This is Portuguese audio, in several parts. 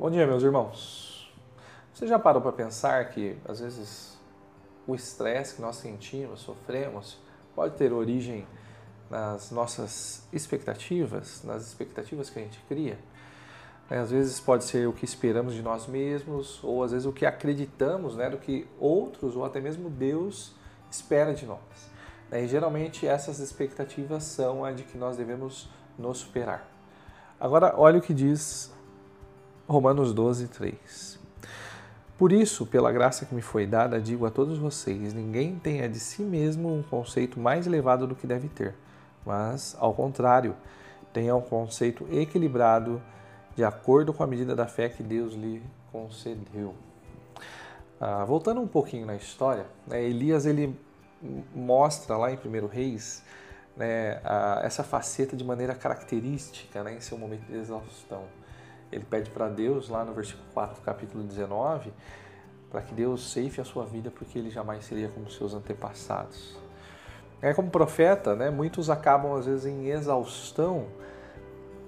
Bom dia, meus irmãos. Você já parou para pensar que às vezes o estresse que nós sentimos, sofremos, pode ter origem nas nossas expectativas, nas expectativas que a gente cria? É, às vezes pode ser o que esperamos de nós mesmos, ou às vezes o que acreditamos, né, do que outros ou até mesmo Deus espera de nós. É, e geralmente essas expectativas são a de que nós devemos nos superar. Agora, olha o que diz Romanos 12, 3. Por isso, pela graça que me foi dada, digo a todos vocês: ninguém tenha de si mesmo um conceito mais elevado do que deve ter, mas, ao contrário, tenha um conceito equilibrado de acordo com a medida da fé que Deus lhe concedeu. Ah, voltando um pouquinho na história, né, Elias ele mostra lá em 1 Reis né, a, essa faceta de maneira característica né, em seu momento de exaustão ele pede para Deus, lá no versículo 4 do capítulo 19, para que Deus ceife a sua vida, porque ele jamais seria como seus antepassados. É como profeta, né, muitos acabam às vezes em exaustão,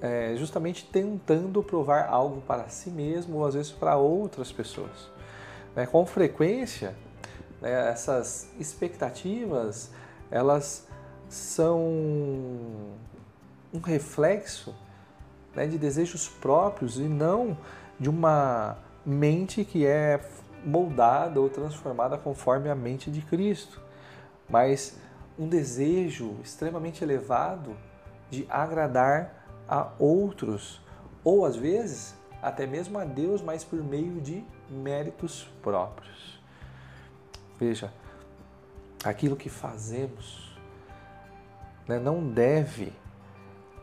é, justamente tentando provar algo para si mesmo ou às vezes para outras pessoas. É, com frequência, né, essas expectativas elas são um reflexo né, de desejos próprios e não de uma mente que é moldada ou transformada conforme a mente de Cristo, mas um desejo extremamente elevado de agradar a outros, ou às vezes até mesmo a Deus, mas por meio de méritos próprios. Veja, aquilo que fazemos né, não deve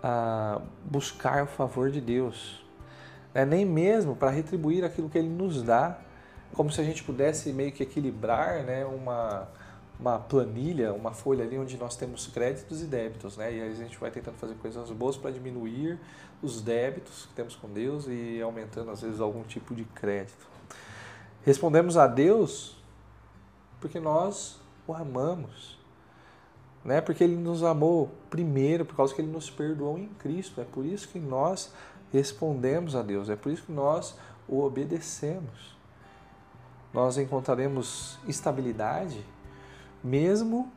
a buscar o favor de Deus, né? nem mesmo para retribuir aquilo que Ele nos dá, como se a gente pudesse meio que equilibrar né? uma, uma planilha, uma folha ali onde nós temos créditos e débitos, né? E aí a gente vai tentando fazer coisas boas para diminuir os débitos que temos com Deus e aumentando às vezes algum tipo de crédito. Respondemos a Deus porque nós o amamos né? Porque ele nos amou primeiro, por causa que ele nos perdoou em Cristo. É por isso que nós respondemos a Deus, é por isso que nós o obedecemos. Nós encontraremos estabilidade mesmo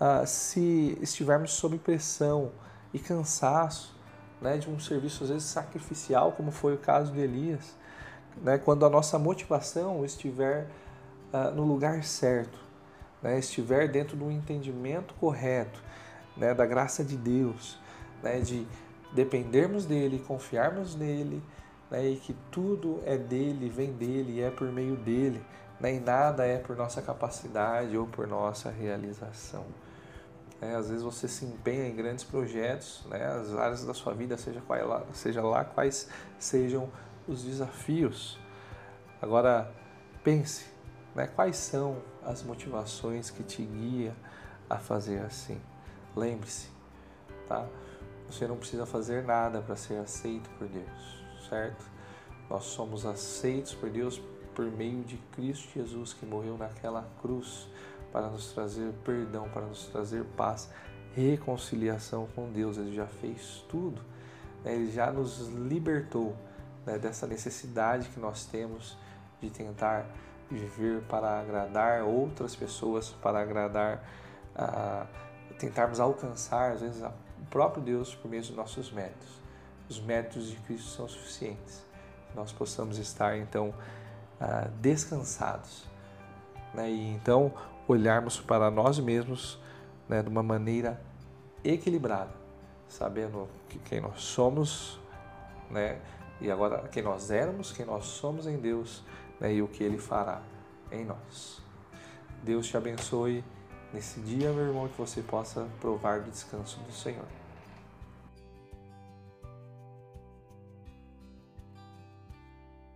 ah, se estivermos sob pressão e cansaço né, de um serviço às vezes sacrificial, como foi o caso de Elias, né, quando a nossa motivação estiver ah, no lugar certo né, estiver dentro do entendimento correto né, da graça de Deus, né, de dependermos dele, confiarmos nele, né, e que tudo é dele, vem dele e é por meio dele, né, e nada é por nossa capacidade ou por nossa realização. É, às vezes você se empenha em grandes projetos, né, as áreas da sua vida, seja, qual, seja lá quais sejam os desafios. Agora, pense, né, quais são as motivações que te guia a fazer assim. Lembre-se, tá? Você não precisa fazer nada para ser aceito por Deus, certo? Nós somos aceitos por Deus por meio de Cristo Jesus que morreu naquela cruz para nos trazer perdão, para nos trazer paz, reconciliação com Deus. Ele já fez tudo, né? ele já nos libertou né, dessa necessidade que nós temos de tentar viver para agradar outras pessoas, para agradar, tentarmos alcançar, às vezes, o próprio Deus por meio dos nossos méritos. Os méritos de Cristo são suficientes. Que nós possamos estar, então, descansados. Né? E então olharmos para nós mesmos né, de uma maneira equilibrada, sabendo que quem nós somos, né? E agora quem nós éramos, quem nós somos em Deus né, e o que Ele fará em nós. Deus te abençoe nesse dia, meu irmão, que você possa provar do descanso do Senhor.